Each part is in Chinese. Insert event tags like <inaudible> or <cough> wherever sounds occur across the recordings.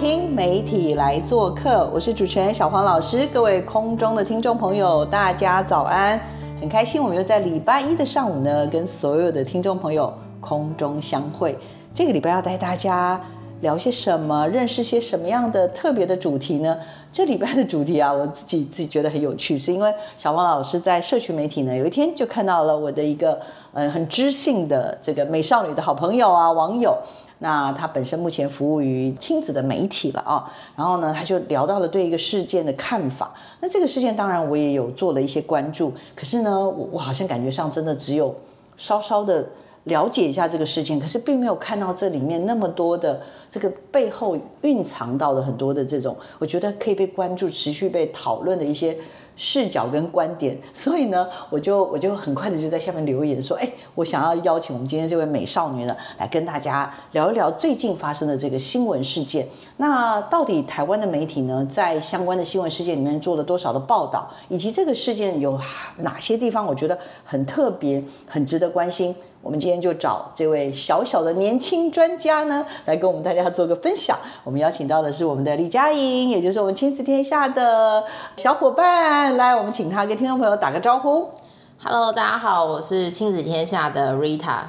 听媒体来做客，我是主持人小黄老师。各位空中的听众朋友，大家早安！很开心，我们又在礼拜一的上午呢，跟所有的听众朋友空中相会。这个礼拜要带大家聊些什么，认识些什么样的特别的主题呢？这礼拜的主题啊，我自己自己觉得很有趣，是因为小黄老师在社群媒体呢，有一天就看到了我的一个呃很知性的这个美少女的好朋友啊，网友。那他本身目前服务于亲子的媒体了啊，然后呢，他就聊到了对一个事件的看法。那这个事件当然我也有做了一些关注，可是呢，我我好像感觉上真的只有稍稍的了解一下这个事件，可是并没有看到这里面那么多的这个背后蕴藏到的很多的这种，我觉得可以被关注、持续被讨论的一些。视角跟观点，所以呢，我就我就很快的就在下面留言说，哎，我想要邀请我们今天这位美少女呢，来跟大家聊一聊最近发生的这个新闻事件。那到底台湾的媒体呢，在相关的新闻事件里面做了多少的报道，以及这个事件有哪些地方我觉得很特别、很值得关心？我们今天就找这位小小的年轻专家呢，来跟我们大家做个分享。我们邀请到的是我们的李佳莹，也就是我们亲子天下的小伙伴。来，我们请他跟听众朋友打个招呼。Hello，大家好，我是亲子天下的 Rita。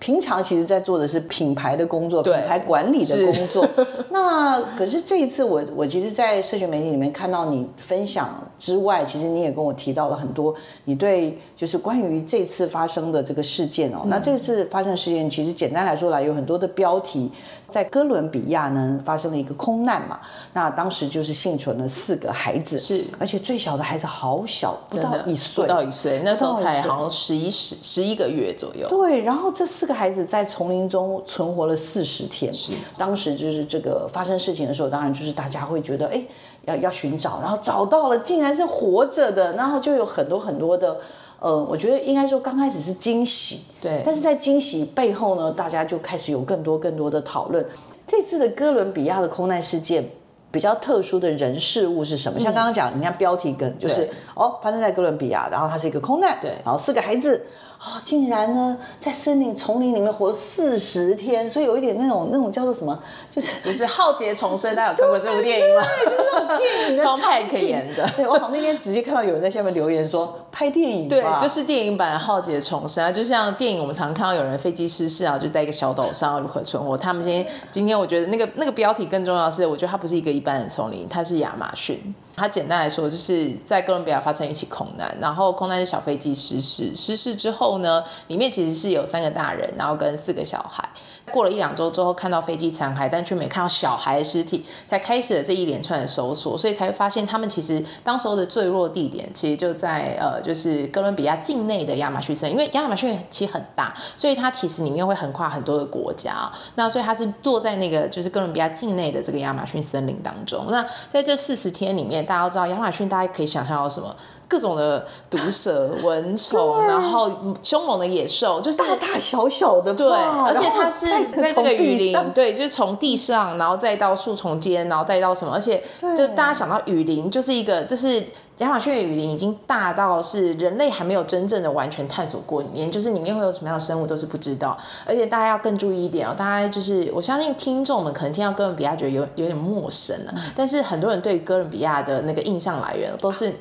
平常其实在做的是品牌的工作，品对牌管理的工作。<laughs> 那可是这一次我我其实，在社群媒体里面看到你分享之外，其实你也跟我提到了很多你对就是关于这次发生的这个事件哦。那这次发生的事件，其实简单来说来有很多的标题，在哥伦比亚呢发生了一个空难嘛。那当时就是幸存了四个孩子，是而且最小的孩子好小，不真的到一岁，不到一岁，那时候才好像十一十十一个月左右。对，然后这四个孩子在丛林中存活了四十天。是，当时就是这个发生事情的时候，当然就是大家会觉得，哎，要要寻找，然后找到了，竟然是活着的，然后就有很多很多的，呃，我觉得应该说刚开始是惊喜，对但是在惊喜背后呢，大家就开始有更多更多的讨论。这次的哥伦比亚的空难事件。比较特殊的人事物是什么？像刚刚讲，你看标题跟就是哦，发生在哥伦比亚，然后它是一个空难，对然后四个孩子啊、竟然呢在森林丛林里面活了四十天，所以有一点那种那种叫做什么，就是 <laughs> 就是浩劫重生，大家有看过这部电影吗？<laughs> 电影的 Tom 场 Hanks 演的对我好像那天直接看到有人在下面留言说 <laughs> 拍电影，对，就是电影版《浩劫重生》啊，就像电影我们常看到有人飞机失事啊，就在一个小岛上如何存活。他们今天今天我觉得那个那个标题更重要的是，我觉得它不是一个一般的丛林，它是亚马逊。它简单来说就是在哥伦比亚发生一起空难，然后空难是小飞机失事，失事之后呢，里面其实是有三个大人，然后跟四个小孩。过了一两周之后，看到飞机残骸，但却没看到小孩的尸体，才开始了这一连串的搜索，所以才发现他们其实当时候的坠落地点其实就在呃，就是哥伦比亚境内的亚马逊森林，因为亚马逊其实很大，所以它其实里面会横跨很多的国家，那所以它是落在那个就是哥伦比亚境内的这个亚马逊森林当中。那在这四十天里面，大家都知道亚马逊，大家可以想象到什么？各种的毒蛇、<laughs> 蚊虫，然后凶猛的野兽，就是大大小小的，对，而且它是在这个雨林，对，就是从地上，然后再到树丛间，然后再到什么，而且就大家想到雨林，就是一个，这是亚马逊的雨林已经大到是人类还没有真正的完全探索过里面，就是里面会有什么样的生物都是不知道，而且大家要更注意一点哦，大家就是我相信听众们可能听到哥伦比亚觉得有有点陌生了、嗯。但是很多人对哥伦比亚的那个印象来源都是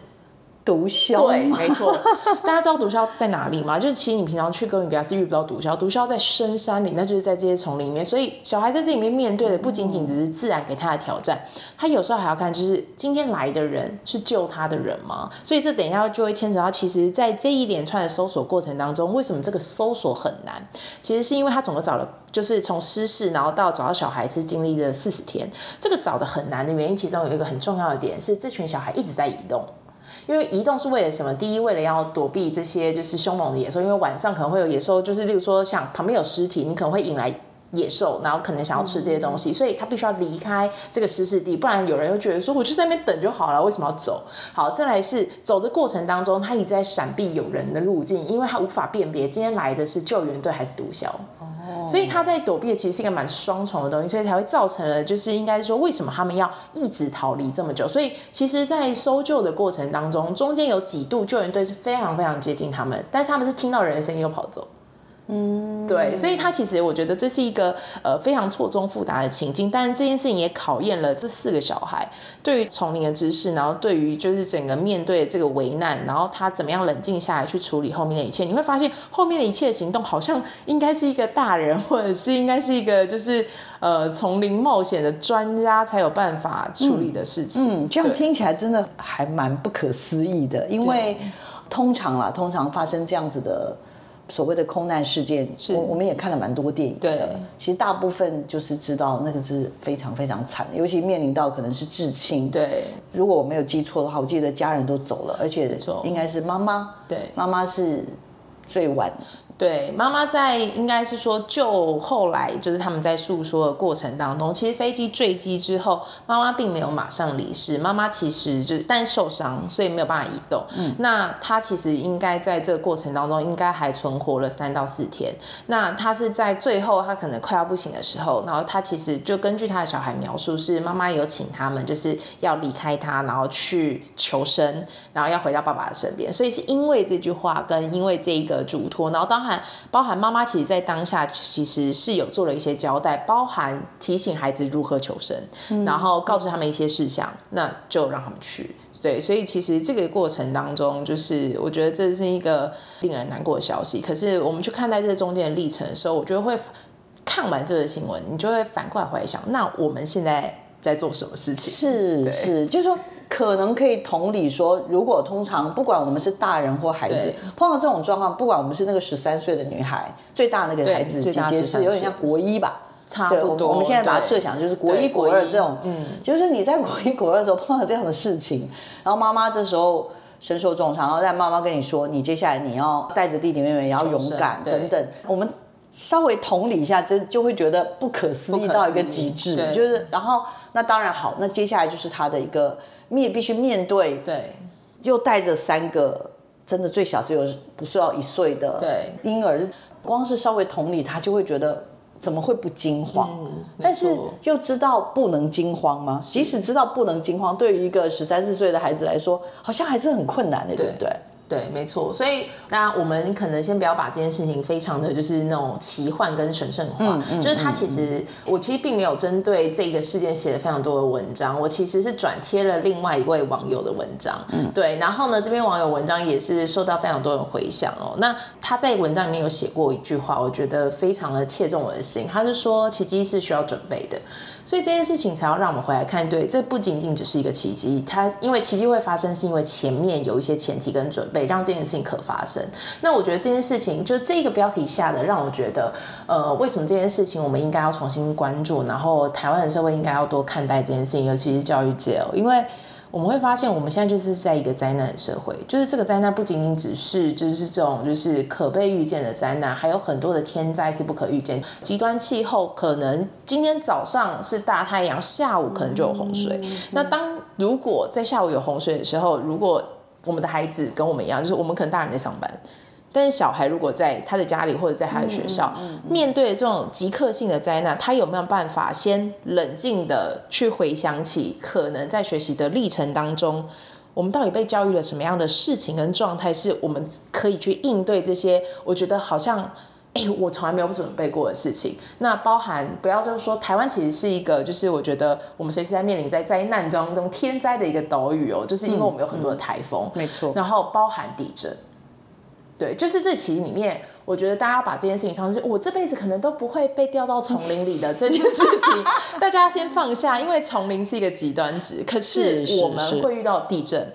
毒枭对，没错。<laughs> 大家知道毒枭在哪里吗？就是其实你平常去哥伦比亚是遇不到毒枭，毒枭在深山里，那就是在这些丛林里面。所以小孩在这里面面对的不仅仅只是自然给他的挑战，他有时候还要看，就是今天来的人是救他的人吗？所以这等一下就会牵扯到，其实，在这一连串的搜索过程当中，为什么这个搜索很难？其实是因为他总共找了，就是从失事然后到找到小孩是经历了四十天。这个找的很难的原因，其中有一个很重要的点是，这群小孩一直在移动。因为移动是为了什么？第一，为了要躲避这些就是凶猛的野兽，因为晚上可能会有野兽，就是例如说像旁边有尸体，你可能会引来。野兽，然后可能想要吃这些东西，所以他必须要离开这个湿湿地，不然有人又觉得说，我就在那边等就好了，为什么要走？好，再来是走的过程当中，他一直在闪避有人的路径，因为他无法辨别今天来的是救援队还是毒枭。所以他在躲避的其实是一个蛮双重的东西，所以才会造成了，就是应该说为什么他们要一直逃离这么久？所以其实，在搜救的过程当中，中间有几度救援队是非常非常接近他们，但是他们是听到人的声音又跑走。嗯，对，所以他其实我觉得这是一个呃非常错综复杂的情境，但是这件事情也考验了这四个小孩对于丛林的知识，然后对于就是整个面对这个危难，然后他怎么样冷静下来去处理后面的一切。你会发现后面的一切行动好像应该是一个大人，或者是应该是一个就是呃丛林冒险的专家才有办法处理的事情。嗯，这样听起来真的还蛮不可思议的，因为通常啦，通常发生这样子的。所谓的空难事件，我我们也看了蛮多电影对。其实大部分就是知道那个是非常非常惨，尤其面临到可能是至亲。对，如果我没有记错的话，我记得家人都走了，而且应该是妈妈。对，妈妈是最晚。对，妈妈在应该是说，就后来就是他们在诉说的过程当中，其实飞机坠机之后，妈妈并没有马上离世，妈妈其实就是但受伤，所以没有办法移动。嗯，那她其实应该在这个过程当中，应该还存活了三到四天。那她是在最后，她可能快要不行的时候，然后她其实就根据她的小孩描述，是妈妈有请他们就是要离开她，然后去求生，然后要回到爸爸的身边。所以是因为这句话跟因为这一个嘱托，然后当包含妈妈，其实，在当下其实是有做了一些交代，包含提醒孩子如何求生，然后告知他们一些事项，那就让他们去。对，所以其实这个过程当中，就是我觉得这是一个令人难过的消息。可是我们去看待这中间的历程的时候，我觉得会看完这个新闻，你就会反过来回想，那我们现在在做什么事情？是是，就是说。可能可以同理说，如果通常不管我们是大人或孩子，碰到这种状况，不管我们是那个十三岁的女孩，最大那个孩子姐姐是有点像国一吧，差不多。我们现在把它设想就是国一、国二这种，嗯，就是你在国一、国二的时候碰到这样的事情，然后妈妈这时候身受重伤，然后在妈妈跟你说，你接下来你要带着弟弟妹妹，也要勇敢等等，我们稍微同理一下，这就会觉得不可思议到一个极致，就是然后那当然好，那接下来就是他的一个。面必须面对，对，又带着三个真的最小只有不是要一岁的对婴儿，光是稍微同理，他就会觉得怎么会不惊慌？但是又知道不能惊慌吗？即使知道不能惊慌，对于一个十三四岁的孩子来说，好像还是很困难的，对不对？对，没错，所以那我们可能先不要把这件事情非常的就是那种奇幻跟神圣化，就是他其实我其实并没有针对这个事件写了非常多的文章，我其实是转贴了另外一位网友的文章，对，然后呢，这篇网友文章也是受到非常多人回响哦。那他在文章里面有写过一句话，我觉得非常的切中我的心，他是说奇迹是需要准备的。所以这件事情才要让我们回来看，对，这不仅仅只是一个奇迹，它因为奇迹会发生，是因为前面有一些前提跟准备，让这件事情可发生。那我觉得这件事情，就这个标题下的，让我觉得，呃，为什么这件事情我们应该要重新关注，然后台湾的社会应该要多看待这件事情，尤其是教育界哦，因为。我们会发现，我们现在就是在一个灾难的社会，就是这个灾难不仅仅只是就是这种就是可被预见的灾难，还有很多的天灾是不可预见。极端气候可能今天早上是大太阳，下午可能就有洪水。那当如果在下午有洪水的时候，如果我们的孩子跟我们一样，就是我们可能大人在上班。但是小孩如果在他的家里或者在他的学校，面对这种即刻性的灾难，他有没有办法先冷静的去回想起可能在学习的历程当中，我们到底被教育了什么样的事情跟状态，是我们可以去应对这些？我觉得好像，哎，我从来没有不准备过的事情。那包含不要就是说，台湾其实是一个，就是我觉得我们随时在面临在灾难当中天灾的一个岛屿哦，就是因为我们有很多的台风，没错，然后包含地震。对，就是这期里面，我觉得大家把这件事情尝试，我这辈子可能都不会被掉到丛林里的这件事情，<laughs> 大家先放下，因为丛林是一个极端值，可是我们会遇到地震，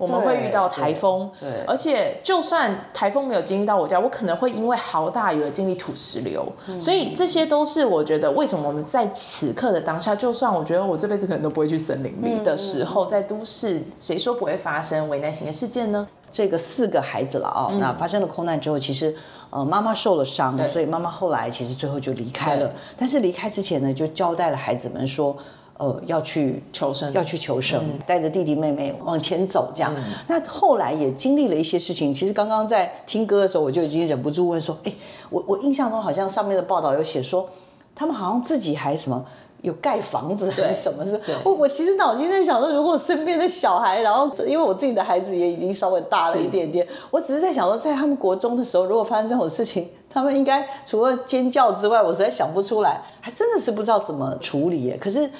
我们会遇到台风，对，而且就算台风没有经历到我家，我可能会因为好大雨而经历土石流，所以这些都是我觉得为什么我们在此刻的当下，就算我觉得我这辈子可能都不会去森林里的时候，在都市，谁说不会发生危难型的事件呢？这个四个孩子了啊，那发生了空难之后，其实呃妈妈受了伤，所以妈妈后来其实最后就离开了。但是离开之前呢，就交代了孩子们说。呃，要去求生，要去求生，带着弟弟妹妹往前走，这样。那后来也经历了一些事情。其实刚刚在听歌的时候，我就已经忍不住问说：“哎，我我印象中好像上面的报道有写说，他们好像自己还什么有盖房子还是什么？是？我我其实脑筋在想说，如果身边的小孩，然后因为我自己的孩子也已经稍微大了一点点，我只是在想说，在他们国中的时候，如果发生这种事情，他们应该除了尖叫之外，我实在想不出来，还真的是不知道怎么处理耶。可是。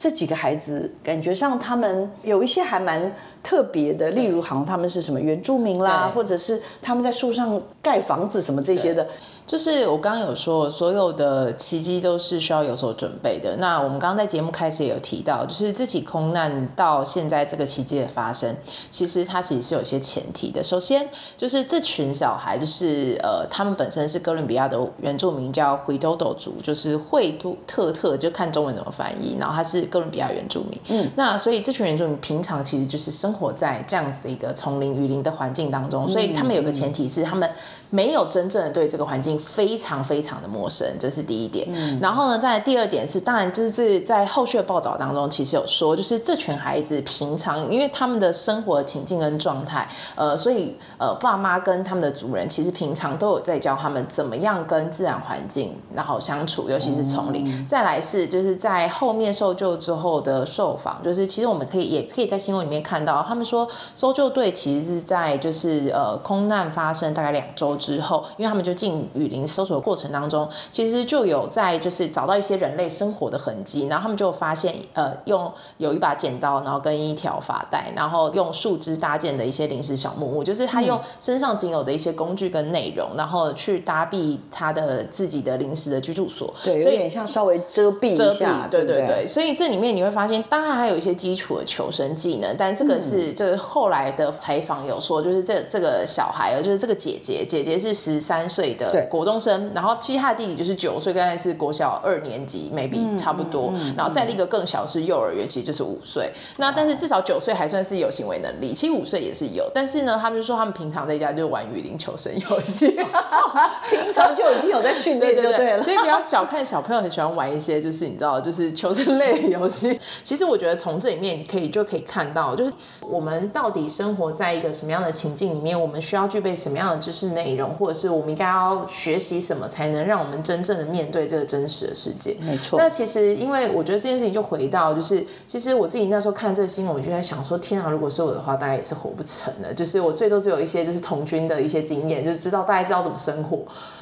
这几个孩子感觉上，他们有一些还蛮特别的，例如好像他们是什么原住民啦，或者是他们在树上盖房子什么这些的。就是我刚刚有说，所有的奇迹都是需要有所准备的。那我们刚刚在节目开始也有提到，就是这起空难到现在这个奇迹的发生，其实它其实是有一些前提的。首先就是这群小孩，就是呃，他们本身是哥伦比亚的原住民，叫灰多多族，就是惠都特特，就看中文怎么翻译。然后他是哥伦比亚原住民，嗯，那所以这群原住民平常其实就是生活在这样子的一个丛林雨林的环境当中，所以他们有个前提是他们没有真正的对这个环境。非常非常的陌生，这是第一点。嗯然后呢，在第二点是，当然就是在后续的报道当中，其实有说，就是这群孩子平常因为他们的生活情境跟状态，呃，所以呃，爸妈跟他们的族人其实平常都有在教他们怎么样跟自然环境然后相处，尤其是丛林。再来是就是在后面受救之后的受访，就是其实我们可以也可以在新闻里面看到，他们说搜救队其实是在就是呃空难发生大概两周之后，因为他们就进雨。林搜索的过程当中，其实就有在就是找到一些人类生活的痕迹，然后他们就发现，呃，用有一把剪刀，然后跟一条发带，然后用树枝搭建的一些临时小木屋，就是他用身上仅有的一些工具跟内容，然后去搭蔽他的自己的临时的居住所，对，有点像稍微遮蔽遮蔽，对对对。所以这里面你会发现，当然还有一些基础的求生技能，但这个是这个后来的采访有说，就是这这个小孩，就是这个姐姐，姐姐是十三岁的，对。国中生，然后其实他的弟弟就是九岁，刚才是国小二年级，maybe 差不多，然后再一个更小是幼儿园，其实就是五岁。那但是至少九岁还算是有行为能力，其实五岁也是有。但是呢，他们就说他们平常在家就玩雨林求生游戏，<laughs> 平常就已经有在训练，对对了。所以不要小看小朋友很喜欢玩一些，就是你知道，就是求生类的游戏。其实我觉得从这里面可以就可以看到，就是我们到底生活在一个什么样的情境里面，我们需要具备什么样的知识内容，或者是我们应该要学。习什么才能让我们真正的面对这个真实的世界？没错。那其实，因为我觉得这件事情就回到，就是其实我自己那时候看这个新闻，我就在想说：天啊，如果是我的话，大概也是活不成的。就是我最多只有一些就是童军的一些经验，就知道大概知道怎么生活。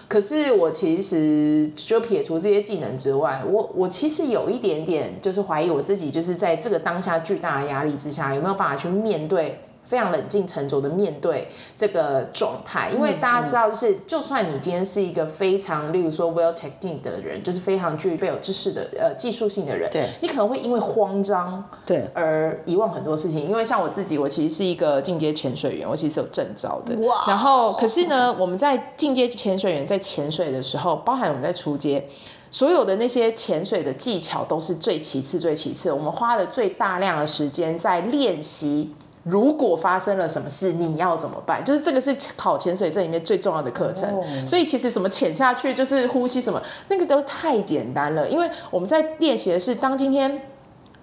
可是我其实就撇除这些技能之外，我我其实有一点点就是怀疑我自己，就是在这个当下巨大的压力之下，有没有办法去面对。非常冷静沉着的面对这个状态，因为大家知道，就是就算你今天是一个非常，例如说 well technique 的人，就是非常具备有知识的呃技术性的人，对，你可能会因为慌张对而遗忘很多事情。因为像我自己，我其实是一个进阶潜水员，我其实有证照的。哇！然后可是呢，我们在进阶潜水员在潜水的时候，包含我们在出街，所有的那些潜水的技巧都是最其次、最其次。我们花了最大量的时间在练习。如果发生了什么事，你要怎么办？就是这个是考潜水证里面最重要的课程。所以其实什么潜下去就是呼吸什么，那个都太简单了。因为我们在练习的是，当今天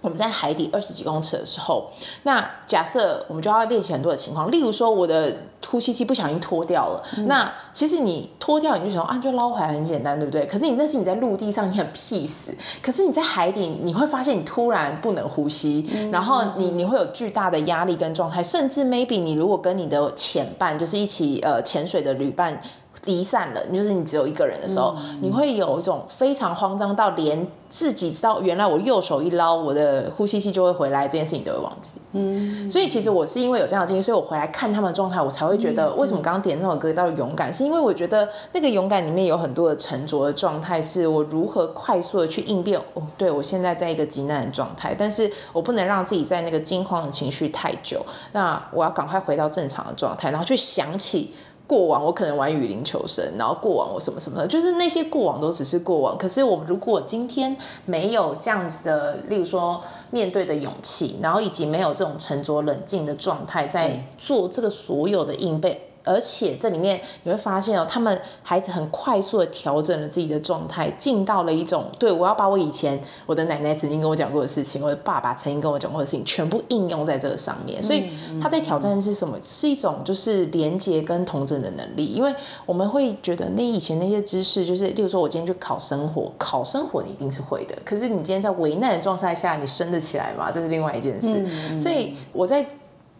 我们在海底二十几公尺的时候，那假设我们就要练习很多的情况，例如说我的。呼吸器不小心脱掉了，那其实你脱掉你就想啊，就捞回来很简单，对不对？可是你那是你在陆地上你很 peace，可是你在海底你会发现你突然不能呼吸，然后你你会有巨大的压力跟状态，甚至 maybe 你如果跟你的潜伴就是一起呃潜水的旅伴。离散了，就是你只有一个人的时候，你会有一种非常慌张到连自己知道原来我右手一捞，我的呼吸器就会回来，这件事情都会忘记。嗯，所以其实我是因为有这样的经历，所以我回来看他们的状态，我才会觉得为什么刚刚点那首歌叫勇敢，是因为我觉得那个勇敢里面有很多的沉着的状态，是我如何快速的去应变。哦，对我现在在一个极难的状态，但是我不能让自己在那个惊慌的情绪太久，那我要赶快回到正常的状态，然后去想起。过往我可能玩雨林求生，然后过往我什么什么的，就是那些过往都只是过往。可是我们如果今天没有这样子的，例如说面对的勇气，然后以及没有这种沉着冷静的状态，在做这个所有的应备。而且这里面你会发现哦，他们孩子很快速的调整了自己的状态，进到了一种对我要把我以前我的奶奶曾经跟我讲过的事情，我的爸爸曾经跟我讲过的事情，全部应用在这个上面。所以他在挑战是什么？是一种就是连接跟同整的能力。因为我们会觉得那以前那些知识，就是例如说我今天去考生活，考生活你一定是会的。可是你今天在危难的状态下，你升得起来吗？这是另外一件事。所以我在。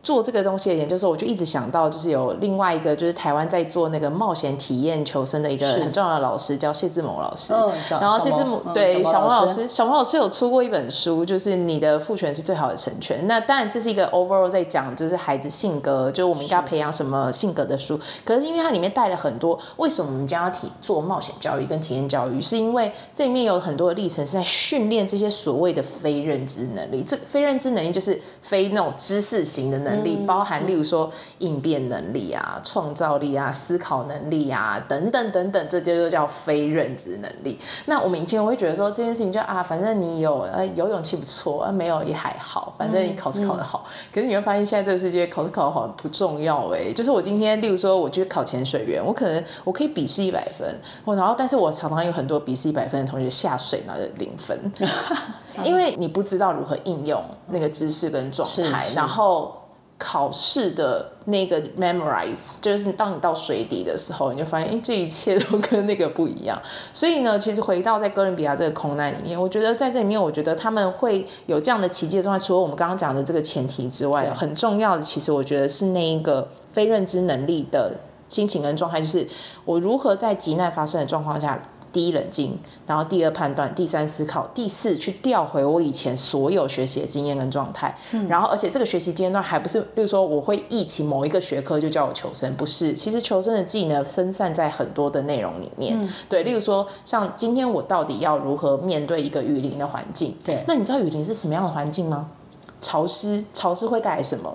做这个东西的研究时候，我就一直想到，就是有另外一个，就是台湾在做那个冒险体验求生的一个很重要的老师，叫谢志谋老师。嗯，然后谢志谋对小王老师，小王老师有出过一本书，就是你的父权是最好的成全。那当然这是一个 overall 在讲，就是孩子性格，就是我们应该培养什么性格的书。可是因为它里面带了很多，为什么我们将要体做冒险教育跟体验教育，是因为这里面有很多的历程是在训练这些所谓的非认知能力。这非认知能力就是非那种知识型的能。能力包含，例如说应变能力啊、创造力啊、思考能力啊等等等等，这些都叫非认知能力。那我们以前我会觉得说这件事情就啊，反正你有呃有勇气不错啊，没有也还好，反正你考试考得好。可是你会发现现在这个世界考试考得好不重要哎，就是我今天例如说我去考潜水员，我可能我可以笔试一百分，我 <laughs> 然后但是我常常有很多笔试一百分的同学下水拿着零分，因为你不知道如何应用那个知识跟状态，然后。考试的那个 memorize，就是当你到水底的时候，你就发现，哎，这一切都跟那个不一样。<laughs> 所以呢，其实回到在哥伦比亚这个空难里面，我觉得在这里面，我觉得他们会有这样的奇迹的状态。除了我们刚刚讲的这个前提之外，很重要的，其实我觉得是那一个非认知能力的心情跟状态，就是我如何在急难发生的状况下。第一冷静，然后第二判断，第三思考，第四去调回我以前所有学习的经验跟状态。嗯，然后而且这个学习阶段还不是，例如说我会忆起某一个学科就叫我求生，不是。其实求生的技能分散在很多的内容里面。嗯，对，例如说像今天我到底要如何面对一个雨林的环境？对，那你知道雨林是什么样的环境吗？潮湿，潮湿会带来什么？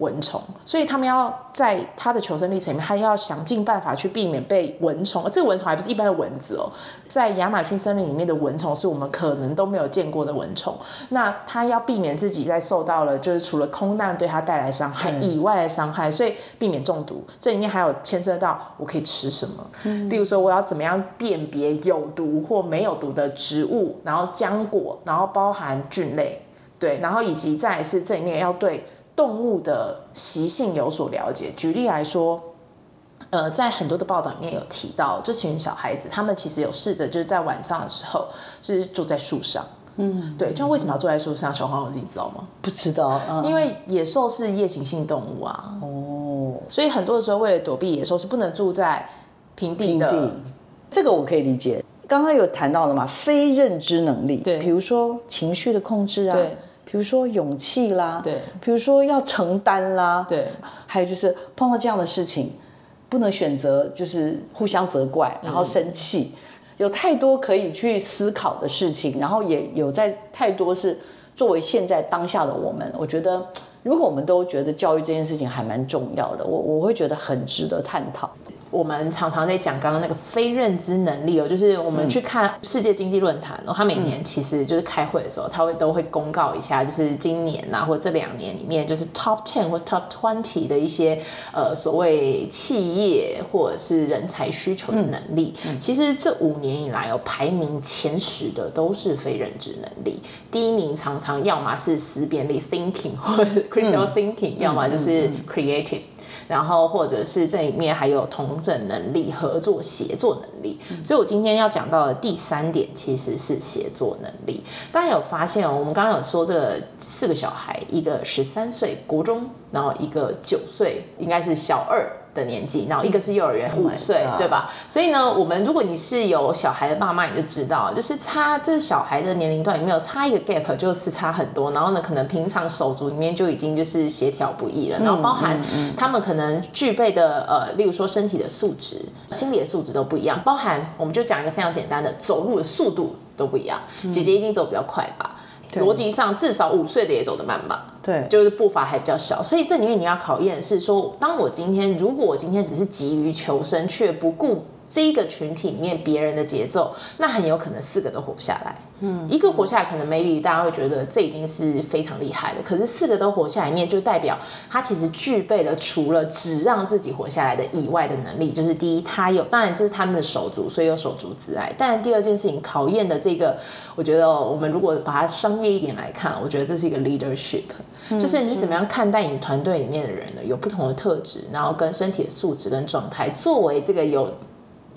蚊虫，所以他们要在他的求生历程里面，他要想尽办法去避免被蚊虫。这个蚊虫还不是一般的蚊子哦，在亚马逊森林里面的蚊虫是我们可能都没有见过的蚊虫。那他要避免自己在受到了就是除了空难对他带来伤害以外的伤害，所以避免中毒。这里面还有牵涉到我可以吃什么，嗯，比如说我要怎么样辨别有毒或没有毒的植物，然后浆果，然后包含菌类，对，然后以及再是这里面要对。动物的习性有所了解。举例来说，呃，在很多的报道里面有提到，这群小孩子他们其实有试着就是在晚上的时候，就是住在树上。嗯，对。就为什么要住在树上？小黄，我自己知道吗？不知道。因为野兽是夜行性动物啊。哦。所以很多的时候，为了躲避野兽，是不能住在平地的。这个我可以理解。刚刚有谈到了嘛，非认知能力。对。比如说情绪的控制啊。对。比如说勇气啦，对，比如说要承担啦，对，还有就是碰到这样的事情，不能选择就是互相责怪，然后生气，有太多可以去思考的事情，然后也有在太多是作为现在当下的我们，我觉得如果我们都觉得教育这件事情还蛮重要的，我我会觉得很值得探讨。我们常常在讲刚刚那个非认知能力哦，就是我们去看世界经济论坛哦，他每年其实就是开会的时候，他会都会公告一下，就是今年呐或者这两年里面，就是 top ten 或 top twenty 的一些呃所谓企业或者是人才需求的能力。其实这五年以来哦，排名前十的都是非认知能力，第一名常常要么是思辨力 thinking 或者 critical thinking，要么就是 creative。然后或者是这里面还有同整能力、合作协作能力，所以我今天要讲到的第三点其实是协作能力。大家有发现哦？我们刚刚有说这个四个小孩，一个十三岁国中，然后一个九岁应该是小二。的年纪，然后一个是幼儿园 Oh 五岁对吧？所以呢，我们如果你是有小孩的爸妈，你就知道，就是差这小孩的年龄段里面有差一个 gap，就是差很多。然后呢，可能平常手足里面就已经就是协调不易了，然后包含他们可能具备的呃，例如说身体的素质、心理的素质都不一样，包含我们就讲一个非常简单的，走路的速度都不一样。姐姐一定走比较快吧？对逻辑上，至少五岁的也走得慢吧？对，就是步伐还比较小，所以这里面你要考验的是说，当我今天如果我今天只是急于求生，却不顾这一个群体里面别人的节奏，那很有可能四个都活不下来。嗯，一个活下来，可能 maybe 大家会觉得这已经是非常厉害的，可是四个都活下来，面就代表他其实具备了除了只让自己活下来的以外的能力，就是第一，他有，当然这是他们的手足，所以有手足之爱，但第二件事情考验的这个，我觉得哦我们如果把它商业一点来看，我觉得这是一个 leadership。就是你怎么样看待你团队里面的人呢？有不同的特质，然后跟身体的素质跟状态，作为这个有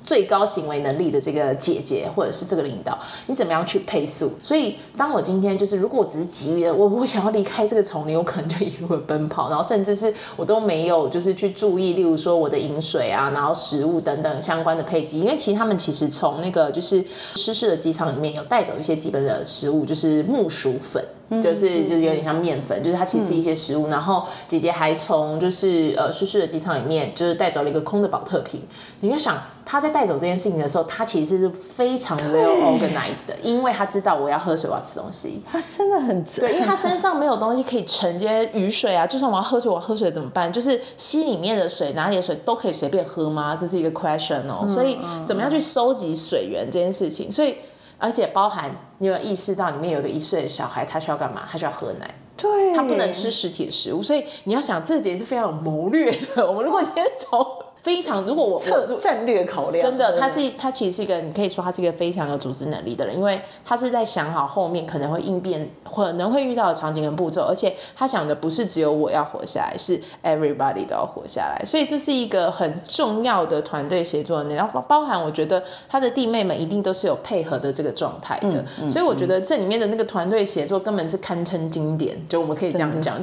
最高行为能力的这个姐姐或者是这个领导，你怎么样去配速？所以，当我今天就是，如果我只是急于的，我我想要离开这个丛林，我可能就一路奔跑，然后甚至是我都没有就是去注意，例如说我的饮水啊，然后食物等等相关的配给，因为其实他们其实从那个就是失事的机场里面有带走一些基本的食物，就是木薯粉。就是就是有点像面粉，就是它其实是一些食物。然后姐姐还从就是呃叔叔的机场里面，就是带走了一个空的保特瓶。你就想他在带走这件事情的时候，他其实是非常 well organized 的，因为他知道我要喝水，我要吃东西。他真的很对，因为他 <laughs> 身上没有东西可以承接雨水啊，就算我要喝水，我要喝水怎么办？就是溪里面的水，哪里的水都可以随便喝吗？这是一个 question 哦。所以怎么样去收集水源这件事情，所以而且包含你有意识到里面有个一岁的小孩，他需要干嘛？他需要喝奶。对，他不能吃实体的食物，所以你要想这点是非常有谋略的。<laughs> 我们如果今天从非常，如果我我策战略考量，真的，他是他其实是一个，你可以说他是一个非常有组织能力的人，因为他是在想好后面可能会应变，可能会遇到的场景跟步骤，而且他想的不是只有我要活下来，是 everybody 都要活下来，所以这是一个很重要的团队协作能力，然后包含我觉得他的弟妹们一定都是有配合的这个状态的，所以我觉得这里面的那个团队协作根本是堪称经典，就我们可以这样讲。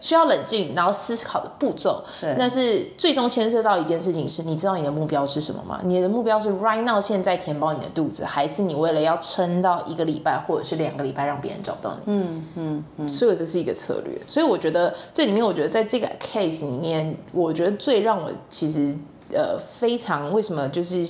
需要冷静，然后思考的步骤，那是最终牵涉到一件事情是，你知道你的目标是什么吗？你的目标是 right now 现在填饱你的肚子，还是你为了要撑到一个礼拜或者是两个礼拜让别人找到你？嗯嗯嗯，所以这是一个策略。所以我觉得这里面，我觉得在这个 case 里面，我觉得最让我其实呃非常为什么就是。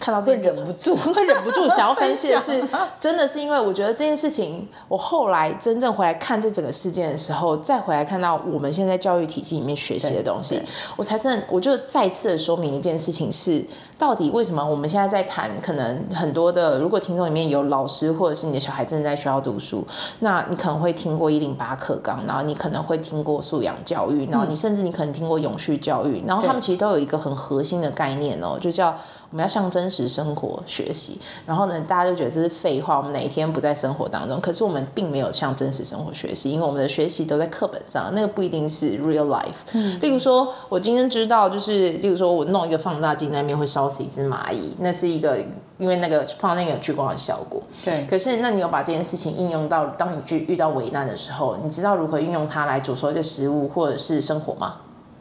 看到这会忍不住，会忍不住想要分析的是，<laughs> 真的是因为我觉得这件事情，我后来真正回来看这整个事件的时候，再回来看到我们现在教育体系里面学习的东西，我才正我就再次的说明一件事情是，到底为什么我们现在在谈，可能很多的，如果听众里面有老师或者是你的小孩正在学校读书，那你可能会听过一零八课纲，然后你可能会听过素养教育，然后你甚至你可能听过永续教育，然后他们其实都有一个很核心的概念哦，就叫我们要向真实生活学习。然后呢，大家就觉得这是废话，我们哪一天不在生活当中？可是我们并没有向真实生活学习，因为我们的学习都在课本上，那个不一定是 real life。例如说，我今天知道，就是例如说我弄一个放大镜在那边会烧死一只蚂蚁，那是一个因为那个放那个聚光的效果。对。可是，那你有把这件事情应用到当你去遇到危难的时候，你知道如何运用它来煮熟一个食物或者是生活吗？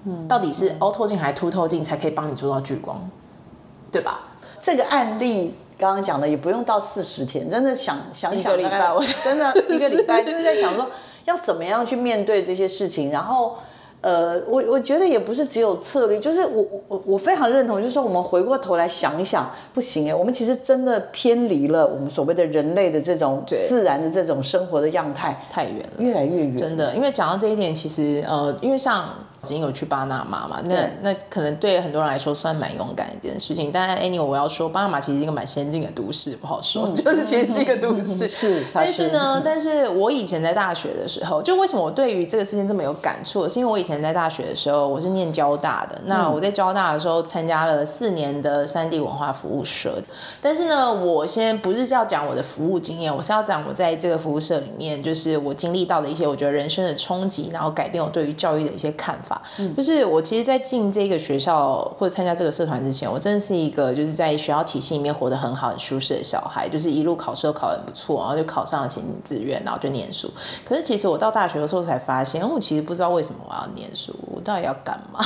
嗯。到底是凹透镜还是凸透镜才可以帮你做到聚光？对吧？这个案例刚刚讲的也不用到四十天，真的想想想，<laughs> 一个礼拜，我真的一个礼拜就是在想说要怎么样去面对这些事情，然后。呃，我我觉得也不是只有策略，就是我我我非常认同，就是说我们回过头来想一想，不行哎，我们其实真的偏离了我们所谓的人类的这种自然的这种生活的样态太远了，越来越远。真的，因为讲到这一点，其实呃，因为像已经有去巴拿马嘛，那那可能对很多人来说算蛮勇敢的一件事情。但 anyway，我要说，巴拿马其实是一个蛮先进的都市，不好说，<laughs> 就是其实是一个都市。<laughs> 是，但是呢，但是我以前在大学的时候，就为什么我对于这个事情这么有感触，是因为我以前。在大学的时候，我是念交大的。那我在交大的时候，参加了四年的三 D 文化服务社。但是呢，我先不是要讲我的服务经验，我是要讲我在这个服务社里面，就是我经历到的一些我觉得人生的冲击，然后改变我对于教育的一些看法。就是我其实，在进这个学校或者参加这个社团之前，我真的是一个就是在学校体系里面活得很好、很舒适的小孩，就是一路考试都考得很不错，然后就考上了前进志愿，然后就念书。可是其实我到大学的时候才发现，我其实不知道为什么我要念书，我到底要干嘛？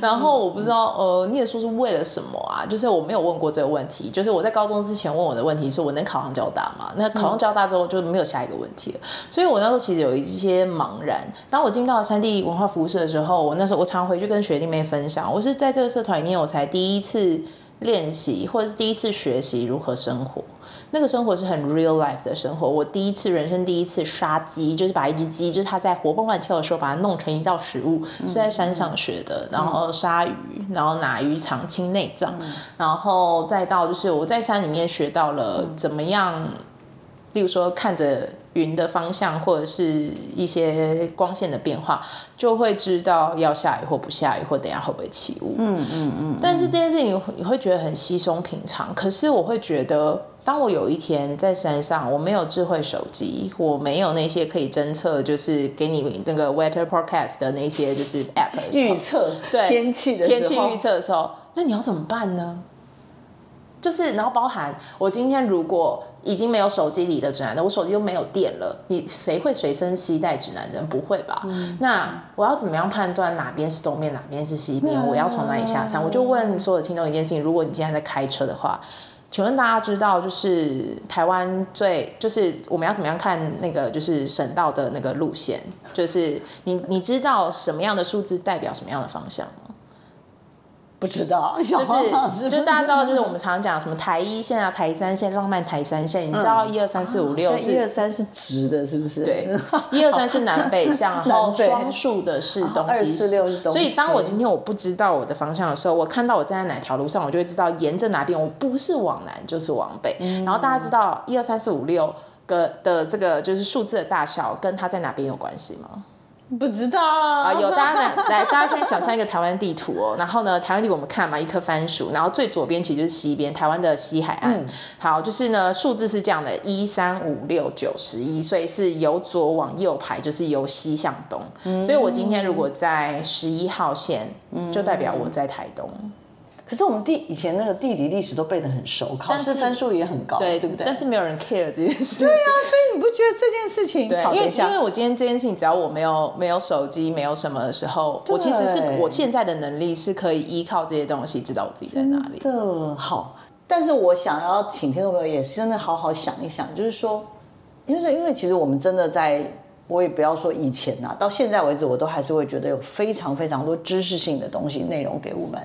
然后我不知道呃，念书是为了什么啊？就是我没有问过这个问题。就是我在高中之前问我的问题是我能考上交大吗？那考上交大之后就没有下一个问题了。所以我那时候其实有一些茫然。当我进到三 D 文化服务社的时候，我那时候我常回去跟学弟妹分享，我是在这个社团里面我才第一次练习或者是第一次学习如何生活。那个生活是很 real life 的生活。我第一次人生第一次杀鸡，就是把一只鸡，就是它在活蹦乱跳的时候，把它弄成一道食物，是在山上学的。然后杀鱼，然后拿鱼肠清内脏，然后再到就是我在山里面学到了怎么样，例如说看着云的方向或者是一些光线的变化，就会知道要下雨或不下雨，或等下会不会起雾。嗯嗯嗯。但是这件事情你会觉得很稀松平常，可是我会觉得。当我有一天在山上，我没有智慧手机，我没有那些可以侦测，就是给你那个 weather forecast 的那些就是 app 预测对天气的天气预测的时候，那你要怎么办呢？就是然后包含我今天如果已经没有手机里的指南针，我手机又没有电了，你谁会随身携带指南针？不会吧？那我要怎么样判断哪边是东面，哪边是西边？我要从哪里下山？我就问所有听众一件事情：如果你现在在开车的话。请问大家知道，就是台湾最就是我们要怎么样看那个就是省道的那个路线？就是你你知道什么样的数字代表什么样的方向吗？不知道，就是就是大家知道，就是我们常 <laughs> 常讲什么台一线啊、台三线、浪漫台三线，你知道一二三四五六是一二三是直的，是不是？对，<laughs> 一二三是南北向，然后双数的是东西。四六是东西。所以当我今天我不知道我的方向的时候，我看到我站在哪条路上，我就会知道沿着哪边，我不是往南就是往北。然后大家知道一二三四五六个的这个就是数字的大小，跟它在哪边有关系吗？不知道啊，有大家 <laughs> 来来，大家现在想象一个台湾地图哦，然后呢，台湾地图我们看嘛，一颗番薯，然后最左边其实就是西边，台湾的西海岸。好，就是呢，数字是这样的，一三五六九十一，所以是由左往右排，就是由西向东。所以我今天如果在十一号线，就代表我在台东。可是我们地以前那个地理历史都背得很熟，考试分数也很高，对对不对？但是没有人 care 这件事。对啊，所以你不觉得这件事情？对，因为因为我今天这件事情，只要我没有没有手机，没有什么的时候，我其实是我现在的能力是可以依靠这些东西知道我自己在哪里。的好，但是我想要请听众朋友也是真的好好想一想，就是说，因为因为其实我们真的在，我也不要说以前呐，到现在为止，我都还是会觉得有非常非常多知识性的东西内容给我们。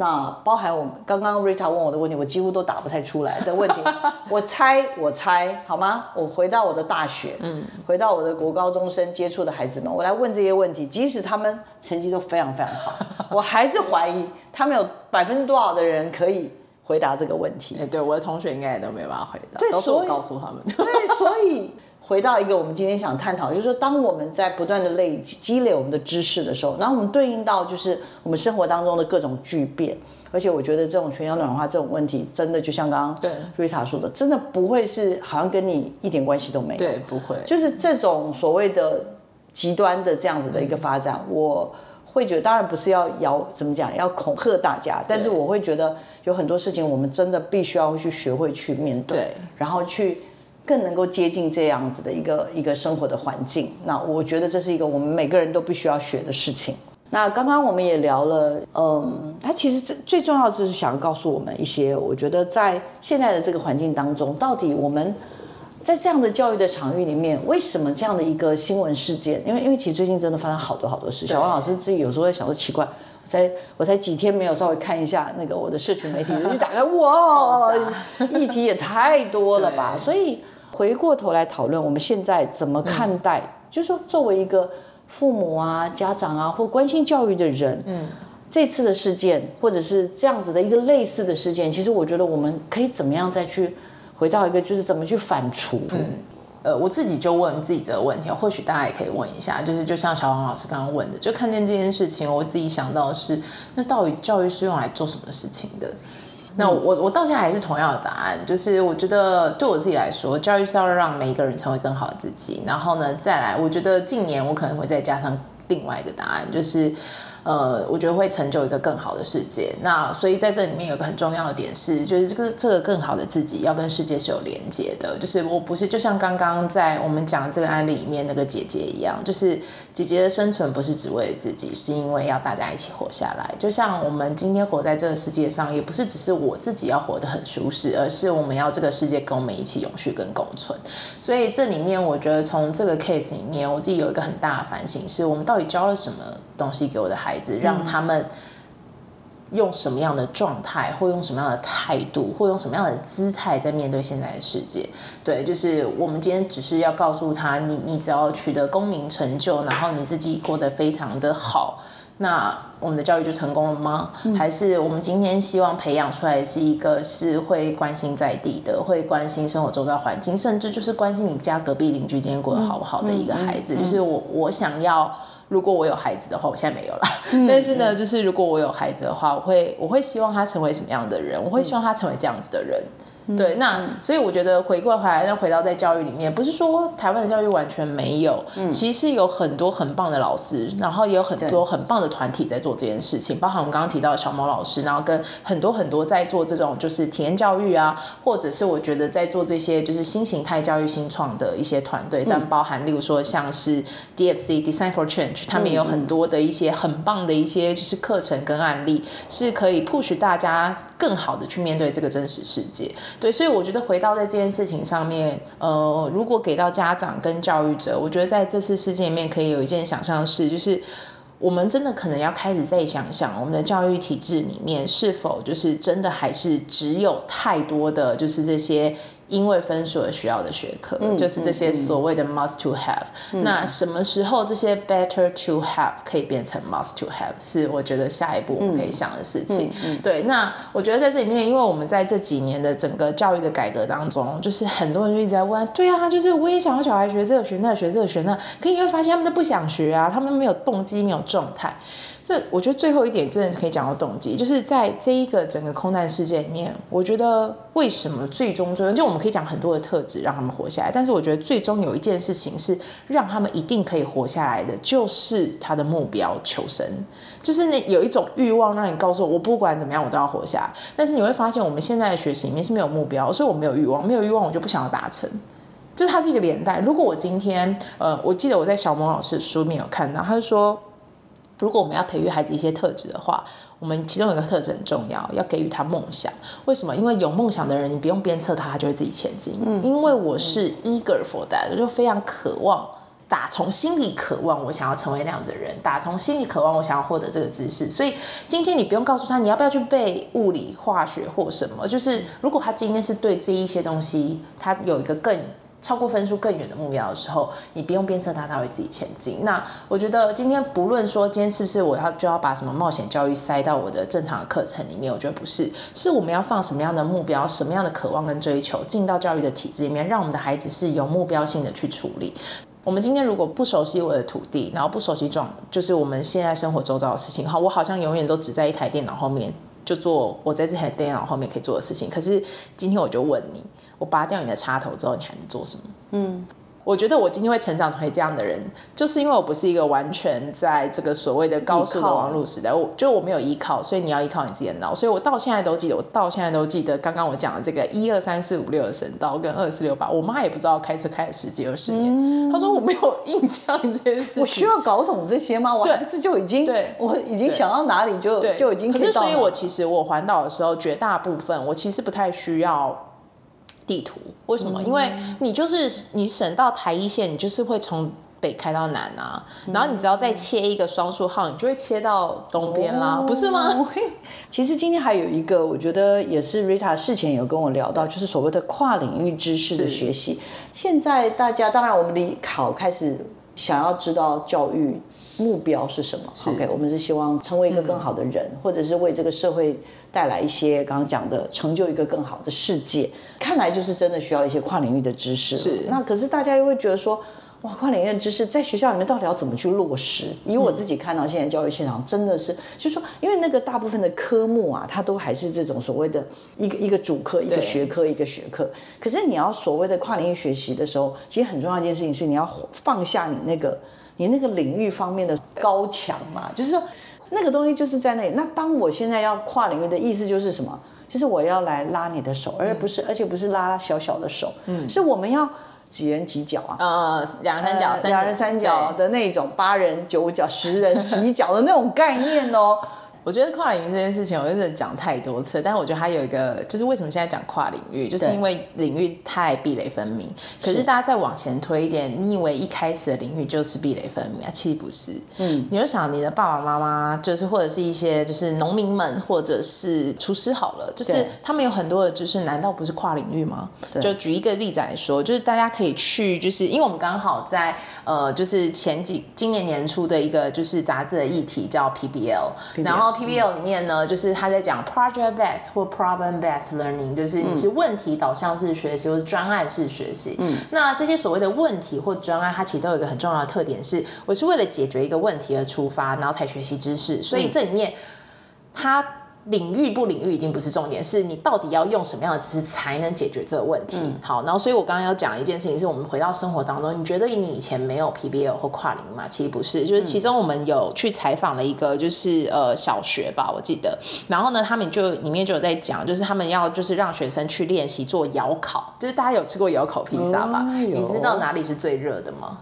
那包含我刚刚 Rita 问我的问题，我几乎都答不太出来的问题。我猜，我猜，好吗？我回到我的大学，嗯，回到我的国高中生接触的孩子们，我来问这些问题。即使他们成绩都非常非常好，<laughs> 我还是怀疑他们有百分之多少的人可以回答这个问题。哎，对，我的同学应该也都没办法回答。对，所以告诉他们。对，所以。回到一个我们今天想探讨，就是说，当我们在不断的累积积累我们的知识的时候，然后我们对应到就是我们生活当中的各种巨变，而且我觉得这种全球暖化这种问题，真的就像刚刚对。瑞塔说的，真的不会是好像跟你一点关系都没有，对，不会，就是这种所谓的极端的这样子的一个发展，我会觉得，当然不是要摇怎么讲，要恐吓大家，但是我会觉得有很多事情，我们真的必须要去学会去面对，然后去。更能够接近这样子的一个一个生活的环境，那我觉得这是一个我们每个人都必须要学的事情。那刚刚我们也聊了，嗯，他其实最最重要的就是想要告诉我们一些，我觉得在现在的这个环境当中，到底我们在这样的教育的场域里面，为什么这样的一个新闻事件？因为因为其实最近真的发生好多好多事情。小王老师自己有时候会想说奇怪，才我才几天没有稍微看一下那个我的社群媒体，<laughs> 一打开哇，议题也太多了吧，所以。回过头来讨论，我们现在怎么看待？就是说，作为一个父母啊、家长啊，或关心教育的人，嗯，这次的事件，或者是这样子的一个类似的事件，其实我觉得我们可以怎么样再去回到一个，就是怎么去反刍？嗯，呃，我自己就问自己这个问题，或许大家也可以问一下，就是就像小黄老师刚刚问的，就看见这件事情，我自己想到是，那到底教育是用来做什么事情的？那我我到现在还是同样的答案，就是我觉得对我自己来说，教育是要让每一个人成为更好的自己。然后呢，再来，我觉得近年我可能会再加上另外一个答案，就是。呃，我觉得会成就一个更好的世界。那所以在这里面有个很重要的点是，就是这个这个更好的自己要跟世界是有连接的。就是我不是就像刚刚在我们讲这个案例里面那个姐姐一样，就是姐姐的生存不是只为了自己，是因为要大家一起活下来。就像我们今天活在这个世界上，也不是只是我自己要活得很舒适，而是我们要这个世界跟我们一起永续跟共存。所以这里面我觉得从这个 case 里面，我自己有一个很大的反省，是我们到底教了什么东西给我的孩。孩子让他们用什么样的状态，或用什么样的态度，或用什么样的姿态在面对现在的世界？对，就是我们今天只是要告诉他，你你只要取得功名成就，然后你自己过得非常的好，那我们的教育就成功了吗？还是我们今天希望培养出来是一个是会关心在地的，会关心生活周遭环境，甚至就是关心你家隔壁邻居今天过得好不好的一个孩子？就是我我想要。如果我有孩子的话，我现在没有了。但是呢，就是如果我有孩子的话，我会我会希望他成为什么样的人？我会希望他成为这样子的人。对，那所以我觉得回过回来，那回到在教育里面，不是说台湾的教育完全没有，其实有很多很棒的老师，然后也有很多很棒的团体在做这件事情，包含我们刚刚提到的小毛老师，然后跟很多很多在做这种就是体验教育啊，或者是我觉得在做这些就是新形态教育新创的一些团队，但包含例如说像是 DFC Design for Change，他们也有很多的一些很棒的一些就是课程跟案例，是可以 push 大家更好的去面对这个真实世界。对，所以我觉得回到在这件事情上面，呃，如果给到家长跟教育者，我觉得在这次事件里面可以有一件想象是，就是我们真的可能要开始再想想，我们的教育体制里面是否就是真的还是只有太多的就是这些。因为分数而需要的学科，就是这些所谓的 must to have。那什么时候这些 better to have 可以变成 must to have，是我觉得下一步我们可以想的事情。对，那我觉得在这里面，因为我们在这几年的整个教育的改革当中，就是很多人就一直在问，对啊，就是我也想要小孩学这个学那个学这个学那，可你会发现他们都不想学啊，他们没有动机，没有状态。这我觉得最后一点真的可以讲到动机，就是在这一个整个空难事件里面，我觉得为什么最终最终就我们可以讲很多的特质让他们活下来，但是我觉得最终有一件事情是让他们一定可以活下来的，就是他的目标求生，就是那有一种欲望让你告诉我，我不管怎么样我都要活下来。但是你会发现我们现在的学习里面是没有目标，所以我没有欲望，没有欲望我就不想要达成，就是它是一个连带。如果我今天呃，我记得我在小萌老师书里面有看到，他就说。如果我们要培育孩子一些特质的话，我们其中有一个特质很重要，要给予他梦想。为什么？因为有梦想的人，你不用鞭策他，他就会自己前进。嗯，因为我是 eager for that，我就非常渴望，打从心里渴望，我想要成为那样子的人，打从心里渴望，我想要获得这个知识。所以今天你不用告诉他你要不要去背物理、化学或什么，就是如果他今天是对这一些东西，他有一个更。超过分数更远的目标的时候，你不用鞭策他，他会自己前进。那我觉得今天不论说今天是不是我要就要把什么冒险教育塞到我的正常的课程里面，我觉得不是，是我们要放什么样的目标、什么样的渴望跟追求进到教育的体制里面，让我们的孩子是有目标性的去处理。我们今天如果不熟悉我的土地，然后不熟悉状，就是我们现在生活周遭的事情，好，我好像永远都只在一台电脑后面就做我在这台电脑后面可以做的事情。可是今天我就问你。我拔掉你的插头之后，你还能做什么？嗯。我觉得我今天会成长成为这样的人，就是因为我不是一个完全在这个所谓的高速的网络时代，我就我没有依靠，所以你要依靠你自己的脑。所以我到现在都记得，我到现在都记得刚刚我讲的这个一二三四五六的神道跟二四六八。我妈也不知道开车开了十几二十年，她说我没有印象这件事。我需要搞懂这些吗？我还不是就已经对我已经想到哪里就就已经。可是所以，我其实我环岛的时候，绝大部分我其实不太需要。地图为什么？因为你就是你省到台一线，你就是会从北开到南啊，然后你只要再切一个双数号，你就会切到东边啦，不是吗？<laughs> <laughs> 其实今天还有一个，我觉得也是 Rita 事前有跟我聊到，就是所谓的跨领域知识的学习。现在大家当然我们离考开始想要知道教育目标是什么？OK，我们是希望成为一个更好的人，或者是为这个社会。带来一些刚刚讲的，成就一个更好的世界，看来就是真的需要一些跨领域的知识。是，那可是大家又会觉得说，哇，跨领域的知识在学校里面到底要怎么去落实？以我自己看到现在教育现场，真的是，就是说，因为那个大部分的科目啊，它都还是这种所谓的一个一个主科、一个学科、一个学科。可是你要所谓的跨领域学习的时候，其实很重要一件事情是，你要放下你那个。你那个领域方面的高墙嘛，就是说那个东西就是在那里。那当我现在要跨领域的意思就是什么？就是我要来拉你的手，而不是，而且不是拉小小的手，嗯，是我们要几人几脚啊？呃，两人三角，呃两人三角的那种，八人九脚、十人 <laughs> 十脚的那种概念哦。我觉得跨领域这件事情，我真的讲太多次，但是我觉得它有一个，就是为什么现在讲跨领域，就是因为领域太壁垒分明。可是大家再往前推一点，你以为一开始的领域就是壁垒分明啊？其实不是。嗯，你就想你的爸爸妈妈，就是或者是一些就是农民们，或者是厨师好了，就是他们有很多的知识，难道不是跨领域吗？就举一个例子来说，就是大家可以去，就是因为我们刚好在呃，就是前几今年年初的一个就是杂志的议题叫 PBL，, 然后 PBL 里面呢，就是他在讲 project based 或 problem based learning，就是你是问题导向式学习或者专案式学习。嗯，那这些所谓的问题或专案，它其实都有一个很重要的特点是，我是为了解决一个问题而出发，然后才学习知识，所以这里面它。领域不领域已经不是重点，是你到底要用什么样的知识才能解决这个问题。好，然后所以我刚刚要讲一件事情，是我们回到生活当中，你觉得你以前没有 PBL 或跨领域吗？其实不是，就是其中我们有去采访了一个，就是呃小学吧，我记得，然后呢，他们就里面就有在讲，就是他们要就是让学生去练习做窑烤，就是大家有吃过窑烤披萨吧？哦你知道哪里是最热的吗？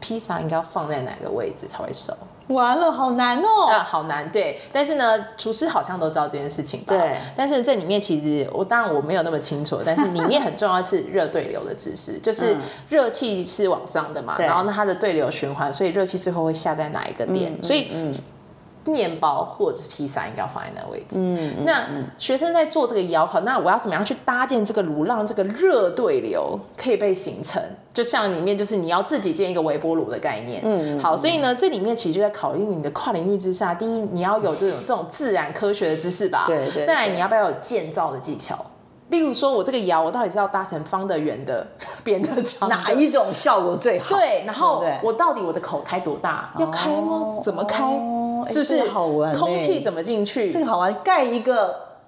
披萨应该要放在哪个位置才会熟？完了，好难哦。啊，好难，对。但是呢，厨师好像都知道这件事情吧？对但是这里面其实我当然我没有那么清楚，但是里面很重要的是热对流的知识，<laughs> 就是热气是往上的嘛，对然后呢它的对流循环，所以热气最后会下在哪一个点？所以。面包或者是披萨应该要放在那个位置。嗯，那学生在做这个窑烤，那我要怎么样去搭建这个炉，让这个热对流可以被形成？就像里面就是你要自己建一个微波炉的概念。嗯，好，所以呢，这里面其实就在考虑你的跨领域之下，第一你要有这种这种自然科学的知识吧，对对再来你要不要有建造的技巧？例如说，我这个窑，我到底是要搭成方的、圆的、<laughs> 扁的、长的？哪一种效果最好？对，然后我到底我的口开多大？要开吗哦？怎么开是不是好玩欸空气怎么进去？这个好玩，盖一个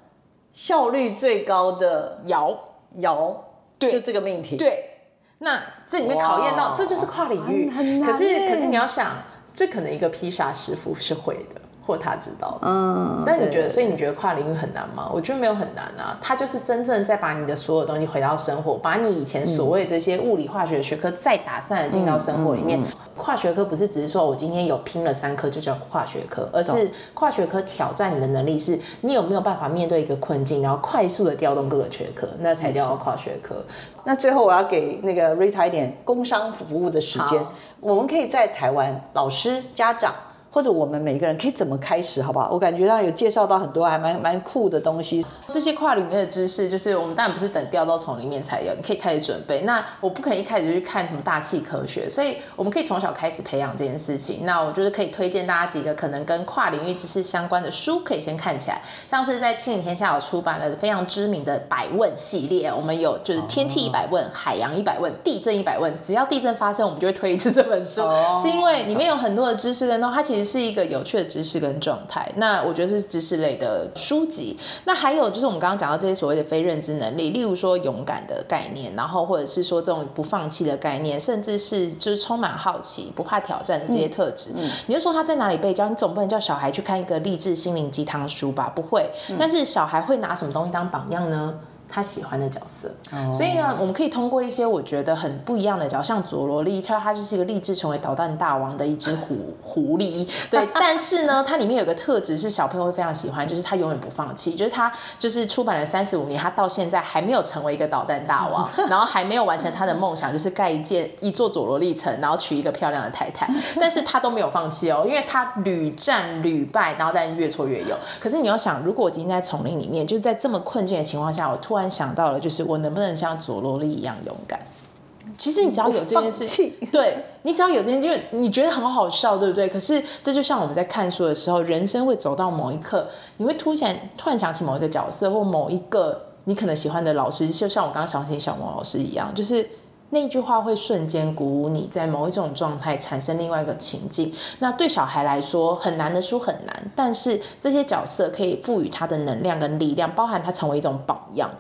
效率最高的窑，窑，对就这个命题。，对，那这里面考验到这就是跨领域。可是欸可是你要想，这可能一个披萨师傅是会的。或他知道的，嗯，但你觉得，所以你觉得跨领域很难吗？我觉得没有很难啊，他就是真正在把你的所有东西回到生活，把你以前所谓的这些物理化学学科再打散的进到生活里嗯面。跨学科不是只是说我今天有拼了三科就叫跨学科，而是跨学科挑战你的能力是，你有没有办法面对一个困境，然后快速的调动各个学科，那才叫跨学科。那最后我要给那个 Rita 一点工商服务的时间，我们可以在台湾老师、家长。或者我们每个人可以怎么开始，好不好？我感觉到有介绍到很多还蛮蛮酷的东西。这些跨领域的知识，就是我们当然不是等掉到丛里面才有，你可以开始准备。那我不可能一开始就去看什么大气科学，所以我们可以从小开始培养这件事情。那我就是可以推荐大家几个可能跟跨领域知识相关的书，可以先看起来。像是在亲子天下有出版了非常知名的百问系列，我们有就是天气一百问、海洋一百问、地震一百问，只要地震发生，我们就会推一次这本书，哦是因为里面有很多的知识跟它其实是一个有趣的知识跟状态。那我觉得是知识类的书籍。那还有就是我们刚刚讲到这些所谓的非认知能力，例如说勇敢的概念，然后或者是说这种不放弃的概念，甚至是就是充满好奇、不怕挑战的这些特质。你就说他在哪里被教？你总不能叫小孩去看一个励志心灵鸡汤书吧？不会。但是小孩会拿什么东西当榜样呢？他喜欢的角色，所以呢，我们可以通过一些我觉得很不一样的角，像佐罗利，他他就是一个立志成为导弹大王的一只狐狐狸，对，但是呢，它里面有个特质是小朋友会非常喜欢，就是他永远不放弃，就是他就是出版了三十五年，他到现在还没有成为一个导弹大王，<laughs> 然后还没有完成他的梦想，就是盖一件一座佐罗利城，然后娶一个漂亮的太太，<laughs> 但是他都没有放弃哦，因为他屡战屡败，然后但越挫越勇。可是你要想，如果我今天在丛林里面，就是在这么困境的情况下，我突然想到了，就是我能不能像佐罗利一样勇敢？其实你只要有这件事不放弃对你只要有这件，因为你觉得很好笑，对不对？可是这就像我们在看书的时候，人生会走到某一刻，你会突然突然想起某一个角色或某一个你可能喜欢的老师，就像我刚刚想起小萌老师一样，就是那句话会瞬间鼓舞你在某一种状态产生另外一个情境。那对小孩来说很难的书很难，但是这些角色可以赋予他的能量跟力量，包含他成为一种榜样。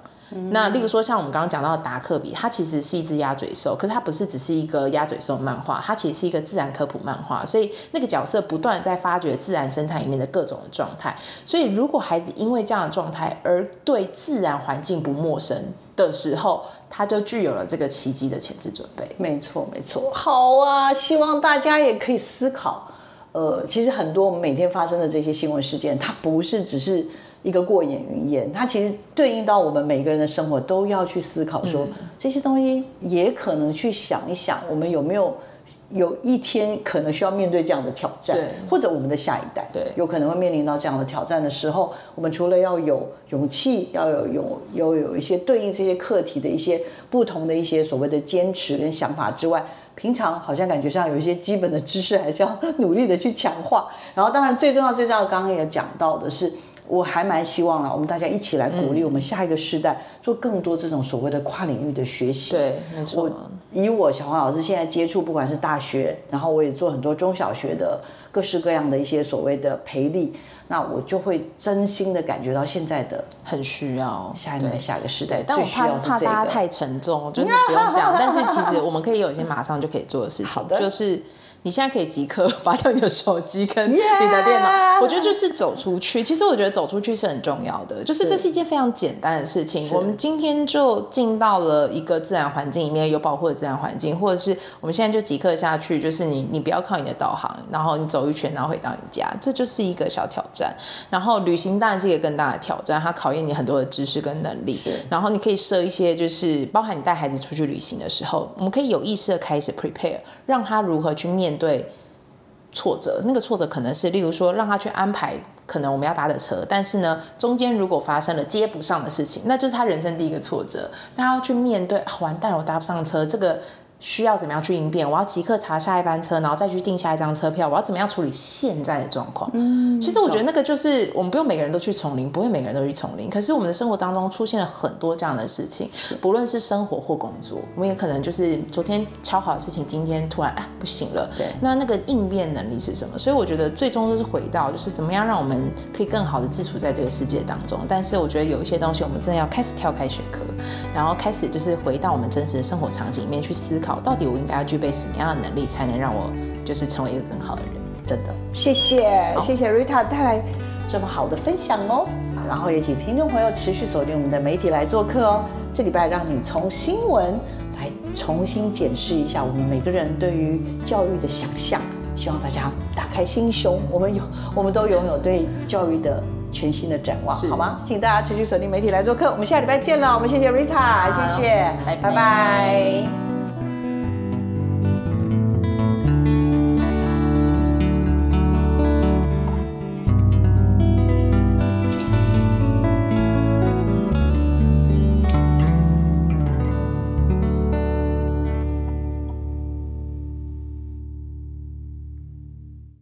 那例如说像我们刚刚讲到的达克比，它其实是一只鸭嘴兽，可是它不是只是一个鸭嘴兽漫画，它其实是一个自然科普漫画，所以那个角色不断在发掘自然生态里面的各种的状态。所以如果孩子因为这样的状态而对自然环境不陌生的时候，他就具有了这个奇迹的前置准备。没错，没错。好啊，希望大家也可以思考。呃，其实很多我们每天发生的这些新闻事件，它不是只是一个过眼云烟，它其实对应到我们每个人的生活，都要去思考说这些东西，也可能去想一想，我们有没有有一天可能需要面对这样的挑战，或者我们的下一代，对有可能会面临到这样的挑战的时候，我们除了要有勇气，要有有有有一些对应这些课题的一些不同的一些所谓的坚持跟想法之外，平常好像感觉上有一些基本的知识还是要努力的去强化。然后当然最重要最重要，刚刚也讲到的是。我还蛮希望啊，我们大家一起来鼓励我们下一个世代做更多这种所谓的跨领域的学习。对，没错我。以我小黄老师现在接触，不管是大学，然后我也做很多中小学的各式各样的一些所谓的培力，那我就会真心的感觉到现在的很需要下一代、下一个时代，但我最需怕要是这个。怕大家太沉重，就是不用这样。<laughs> 但是其实我们可以有一些马上就可以做的事情，就是你现在可以即刻 <laughs> 拔掉你的手机跟你的电脑。我觉得就是走出去。其实我觉得走出去是很重要的，就是这是一件非常简单的事情。我们今天就进到了一个自然环境里面，有保护的自然环境，或者是我们现在就即刻下去，就是你你不要靠你的导航，然后你走一圈，然后回到你家，这就是一个小挑战。然后旅行当然是一个更大的挑战，它考验你很多的知识跟能力。然后你可以设一些，就是包含你带孩子出去旅行的时候，我们可以有意识的开始 prepare，让他如何去面面对挫折。那个挫折可能是，例如说让他去安排，可能我们要搭的车，但是呢，中间如果发生了接不上的事情，那就是他人生第一个挫折。那他要去面对，完蛋，我搭不上车，这个。需要怎么样去应变？我要即刻查下一班车，然后再去订下一张车票。我要怎么样处理现在的状况？嗯，其实我觉得那个就是我们不用每个人都去丛林，不会每个人都去丛林。可是我们的生活当中出现了很多这样的事情，不论是生活或工作，我们也可能就是昨天敲好的事情，今天突然啊不行了。对那那个应变能力是什么？所以我觉得最终都是回到就是怎么样让我们可以更好的自处在这个世界当中。但是我觉得有一些东西，我们真的要开始跳开学科，然后开始就是回到我们真实的生活场景里面去思考，到底我应该要具备什么样的能力，才能让我就是成为一个更好的人。真的，谢谢谢谢 Rita 带来这么好的分享哦。然后也请听众朋友持续锁定我们的媒体来做客哦。这礼拜让你从新闻来重新检视一下我们每个人对于教育的想象，希望大家打开心胸，我们有我们都拥有对教育的全新的展望，好吗？请大家持续锁定媒体来做客，我们下礼拜见了，我们谢谢 Rita，谢谢，拜拜拜拜